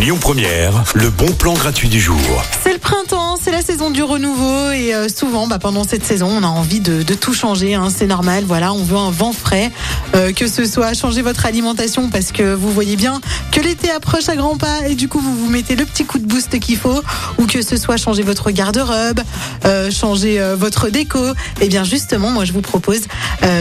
Lyon Première, le bon plan gratuit du jour. C'est le printemps, c'est la saison du renouveau et euh, souvent bah, pendant cette saison on a envie de, tout changer, hein, c'est normal, voilà, on veut un vent frais, euh, que ce soit changer votre alimentation parce que vous voyez bien que l'été approche à grands pas et du coup vous vous mettez le petit coup de boost qu'il faut. Ou que ce soit changer votre garde-robe, euh, changer votre déco, et bien justement moi je vous propose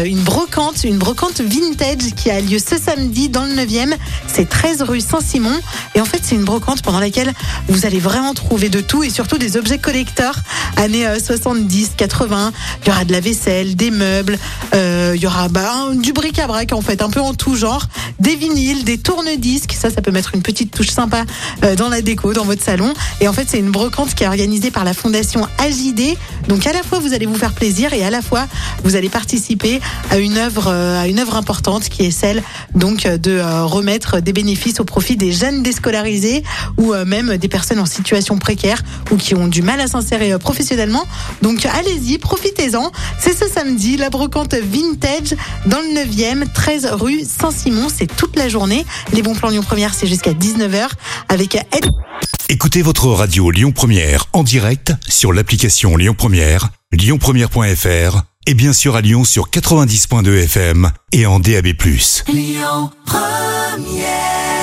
une brocante, une brocante vintage qui a lieu ce samedi dans le 9e, c'est 13 rue Saint-Simon. Et en fait c'est une brocante pendant laquelle vous allez vraiment trouver de tout et surtout des objets collecteurs années euh, 70, 80. Il y aura de la vaisselle, des meubles, euh, il y aura bah, du bric-à-brac en fait, un peu en tout genre, des vinyles, des tourne-disques. Ça, ça peut mettre une petite touche sympa euh, dans la déco, dans votre salon. Et en fait, c'est une brocante qui est organisée par la fondation AJD. Donc à la fois vous allez vous faire plaisir et à la fois vous allez participer à une œuvre, euh, à une œuvre importante qui est celle donc de remettre des bénéfices au profit des jeunes déscolarisés ou euh, même des personnes en situation précaire ou qui ont du mal à s'insérer euh, professionnellement. Donc allez-y, profitez-en. C'est ce samedi, la brocante vintage dans le 9e, 13 rue Saint-Simon. C'est toute la journée. Les bons plans Lyon Première, c'est jusqu'à 19h avec Ed. Écoutez votre radio Lyon Première en direct sur l'application Lyon Première, lyonpremière.fr et bien sûr à Lyon sur 90.2 FM et en DAB+. Lyon Première.